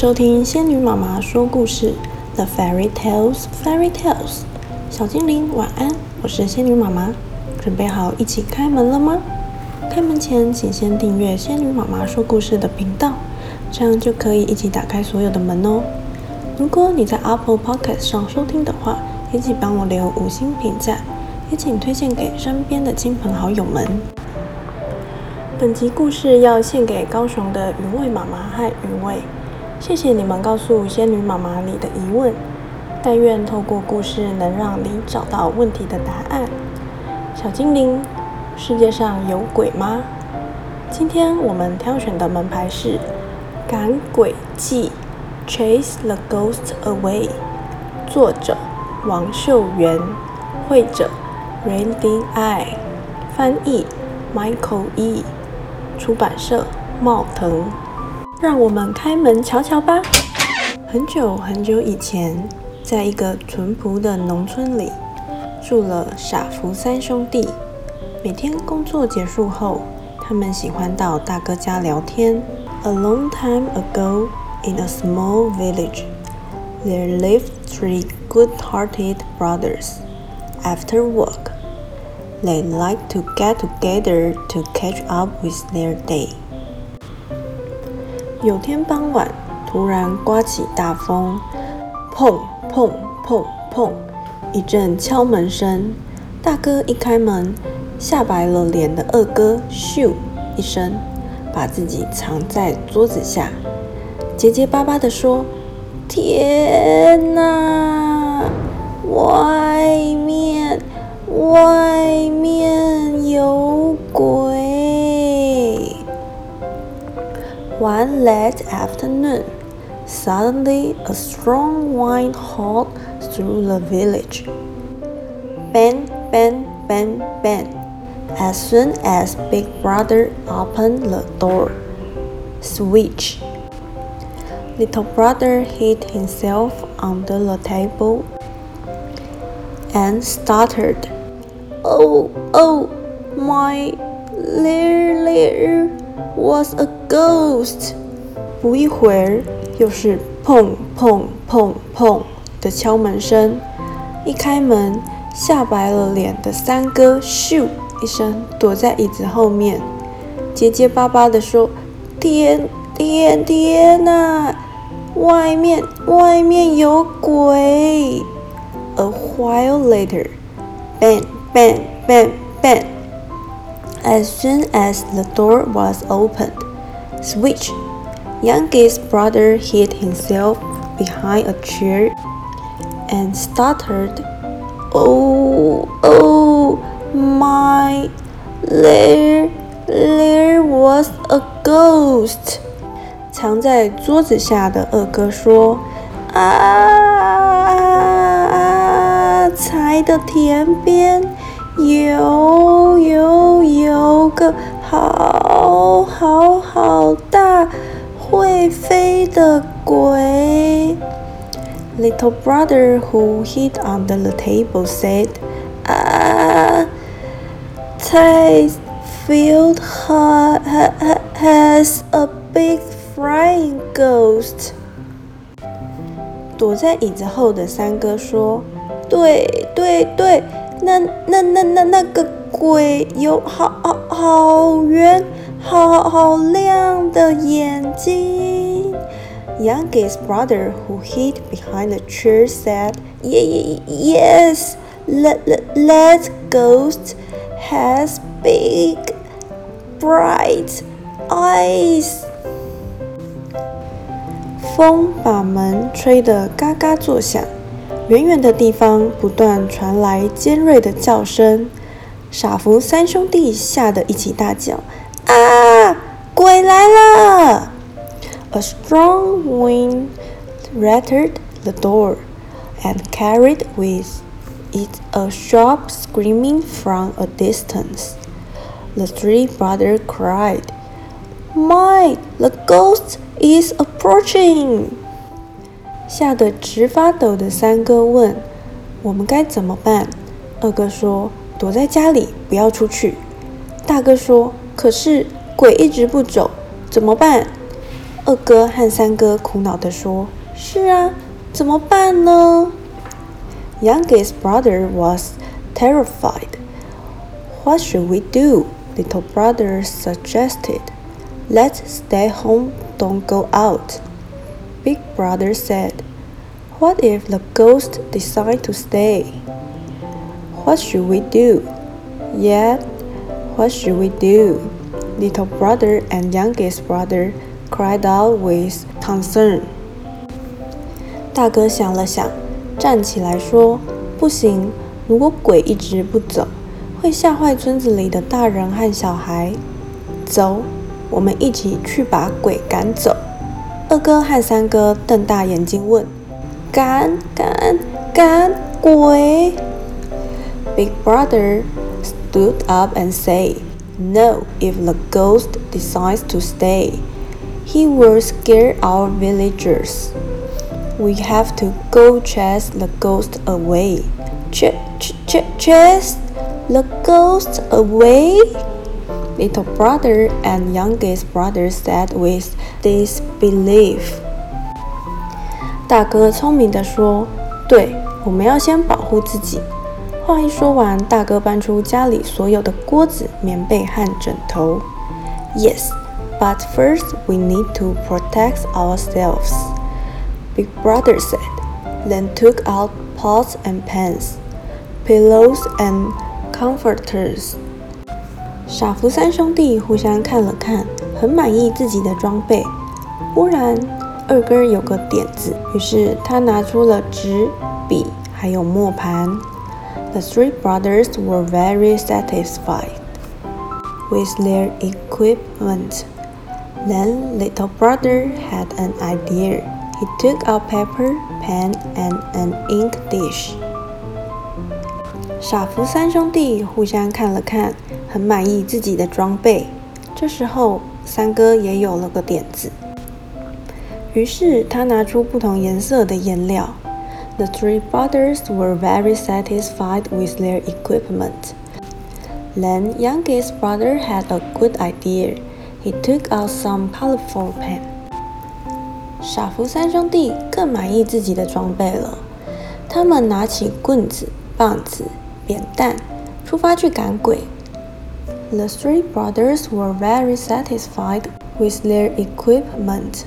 收听仙女妈妈说故事，The Fairy Tales Fairy Tales。小精灵晚安，我是仙女妈妈，准备好一起开门了吗？开门前请先订阅仙女妈妈说故事的频道，这样就可以一起打开所有的门哦。如果你在 Apple Podcast 上收听的话，也请帮我留五星评价，也请推荐给身边的亲朋好友们。本集故事要献给高雄的云味妈妈和云味，谢谢你们告诉仙女妈妈你的疑问，但愿透过故事能让你找到问题的答案。小精灵，世界上有鬼吗？今天我们挑选的门牌是赶鬼记，Chase the Ghost Away，作者王秀元，绘者 Randy I，翻译 Michael E。出版社茂藤，让我们开门瞧瞧吧。很久很久以前，在一个淳朴的农村里，住了傻福三兄弟。每天工作结束后，他们喜欢到大哥家聊天。A long time ago, in a small village, there lived three good-hearted brothers. After work, They like to get together to catch up with their day. 有天傍晚，突然刮起大风，砰砰砰砰，一阵敲门声。大哥一开门，吓白了脸的二哥咻一声，把自己藏在桌子下，结结巴巴地说：“天哪，外面！”外面有鬼。One late afternoon, suddenly a strong wind howled through the village. Bang, bang, bang, bang. As soon as Big Brother opened the door, switch. Little Brother hid himself under the table and stuttered. Oh, oh, my little was a ghost。不一会儿，又是砰砰砰砰的敲门声。一开门，吓白了脸的三哥咻一声躲在椅子后面，结结巴巴地说：“天天天呐，外面外面有鬼！” A while later, bang bang, bang, bang. As soon as the door was opened, Switch, youngest brother, hid himself behind a chair and stuttered, Oh, oh, my, there, there was a ghost. 藏在桌子下的二哥说：“啊，菜的田边。”有有有个 好好好大会飞的鬼。Little brother who hid under the table said, "Ah, Tai's field has a big flying ghost." 躲在椅子后的三哥说：“对对对。”那那那那那个 鬼有好好好圆、好好亮的眼睛。Youngest brother who hid behind the chair said, "Yes, that that ghost has big, bright eyes." 风把门吹得嘎嘎作响。远远的地方不断传来尖锐的叫声，傻福三兄弟吓得一起大叫：“啊，鬼来了！” A strong wind rattled the door and carried with it a sharp screaming from a distance. The three brothers cried, "My, the ghost is approaching!" 吓得直发抖的三哥问：“我们该怎么办？”二哥说：“ 躲在家里，不要出去。”大哥说：“可是鬼一直不走，怎么办？”二哥和三哥苦恼地说：“是啊，怎么办呢？” Youngest brother was terrified. What should we do? Little brother suggested. Let's stay home, don't go out. Big brother said, What if the ghost decide to stay? What should we do? Yet, what should we do? Little brother and youngest brother cried out with concern. 大哥想了想，站起来说：“不行，如果鬼一直不走，会吓坏村子里的大人和小孩。走，我们一起去把鬼赶走。”二哥和三哥瞪大眼睛问：“赶赶赶鬼 ？”Big brother stood up and said, "No, if the ghost decides to stay." He will scare our villagers. We have to go chase the ghost away. Ch ch ch chase the ghost away? Little brother and youngest brother said with disbelief. 大哥聪明地说：“对，我们要先保护自己。” 话一说完，大哥搬出家里所有的锅子、棉被和枕头。Yes. But first, we need to protect ourselves, Big Brother said, then took out pots and pans, pillows and comforters. 傻福三兄弟互相看了看，很满意自己的装备。忽然，二哥有个点子，于是他拿出了纸、笔，还有磨盘。The three brothers were very satisfied with their equipment. Then little brother had an idea. He took out paper, pen, and an ink dish. 傻福三兄弟互相看了看，很满意自己的装备。这时候，三哥也有了个点子，于是他拿出不同颜色的颜料。 The three brothers were very satisfied with their equipment. Then youngest brother had a good idea. He took out some colorful pen. 傻福三兄弟更满意自己的装备了。他们拿起棍子、棒子、扁担，出发去赶鬼。The three brothers were very satisfied with their equipment.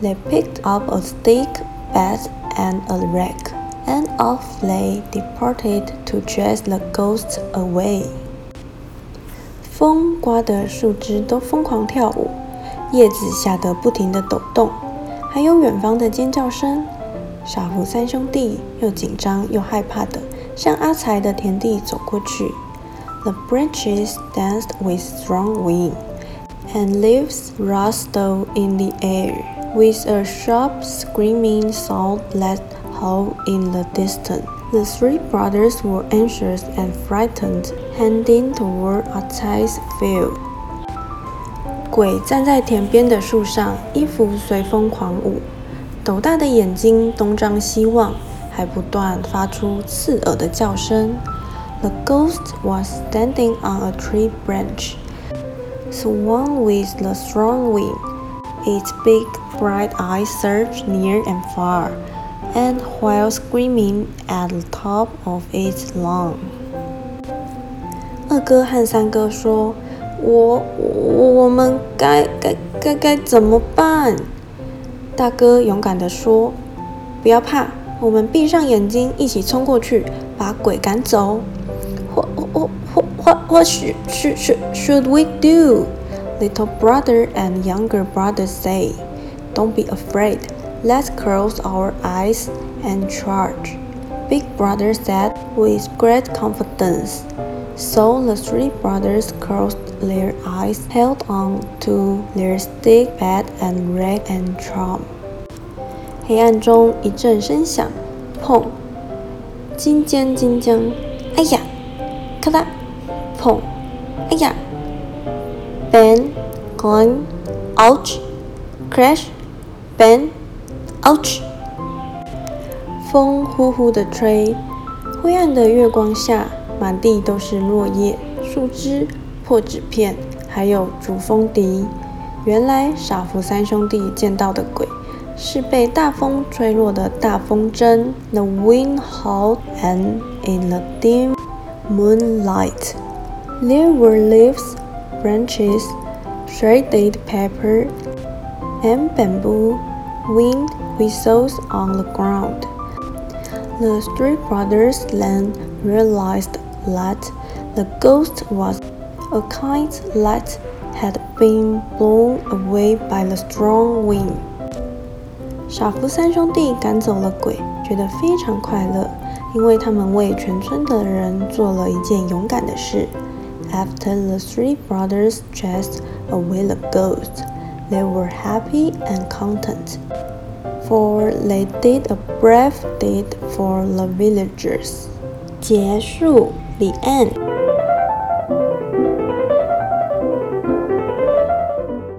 They picked up a stick, bat, and a rake, and off they departed to chase the ghosts away. 风刮得树枝都疯狂跳舞，叶子吓得不停地抖动，还有远方的尖叫声。傻福三兄弟又紧张又害怕地向阿财的田地走过去。The branches danced with strong wind, and leaves rustled in the air, with a sharp screaming sound that howled in the distance. The three brothers were anxious and frightened, heading toward Atai's field. 鬼站在田边的树上，衣服随风狂舞，斗大的眼睛东张西望，还不断发出刺耳的叫声。The ghost was standing on a tree branch, swung with the strong wind. Its big, bright eyes searched near and far and while screaming at the top of its lungs. 二哥和三哥说：“我我们该该该该怎么办？”大哥勇敢地说：“不要怕，我们闭上眼睛，一起冲过去，把鬼赶走。” What what what what should should should we do? Little brother and younger brother say, "Don't be afraid. Let's close our eyes and charge, Big Brother said with great confidence. So the three brothers closed their eyes, held on to their stick, bat, and rag and drum. 黑暗中一阵声响，砰！金尖金尖，哎呀！咔啦，砰！哎呀 ！Bang! Clang! Ouch! Crash! Bang! Ouch！风呼呼地吹，灰暗的月光下，满地都是落叶、树枝、破纸片，还有竹风笛。 原来傻福三兄弟见到的鬼是被大风吹落的大风筝。The wind howled, and in the dim moonlight, there were leaves, branches, shredded paper, and bamboo wind whistles on the ground. The three brothers then realized that the ghost was a kite that had been blown away by the strong wind. 傻福三兄弟赶走了鬼，觉得非常快乐，因为他们为全村的人做了一件勇敢的事。 After the three brothers chased away the ghost, they were happy and content, for they did a brave deed for the villagers. 结束，The end。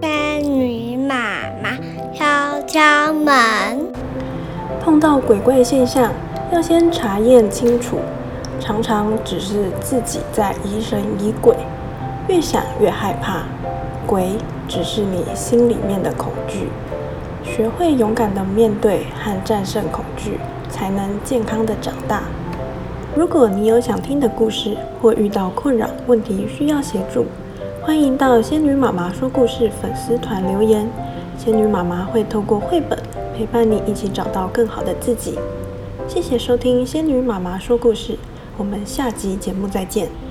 仙女妈妈敲敲门，碰到鬼怪现象，要先查验清楚。 常常只是自己在疑神疑鬼，越想越害怕。鬼只是你心里面的恐惧。学会勇敢的面对和战胜恐惧，才能健康的长大。如果你有想听的故事，或遇到困扰问题需要协助，欢迎到仙女妈妈说故事粉丝团留言。仙女妈妈会透过绘本陪伴你一起找到更好的自己。谢谢收听仙女妈妈说故事。我们下集节目再见。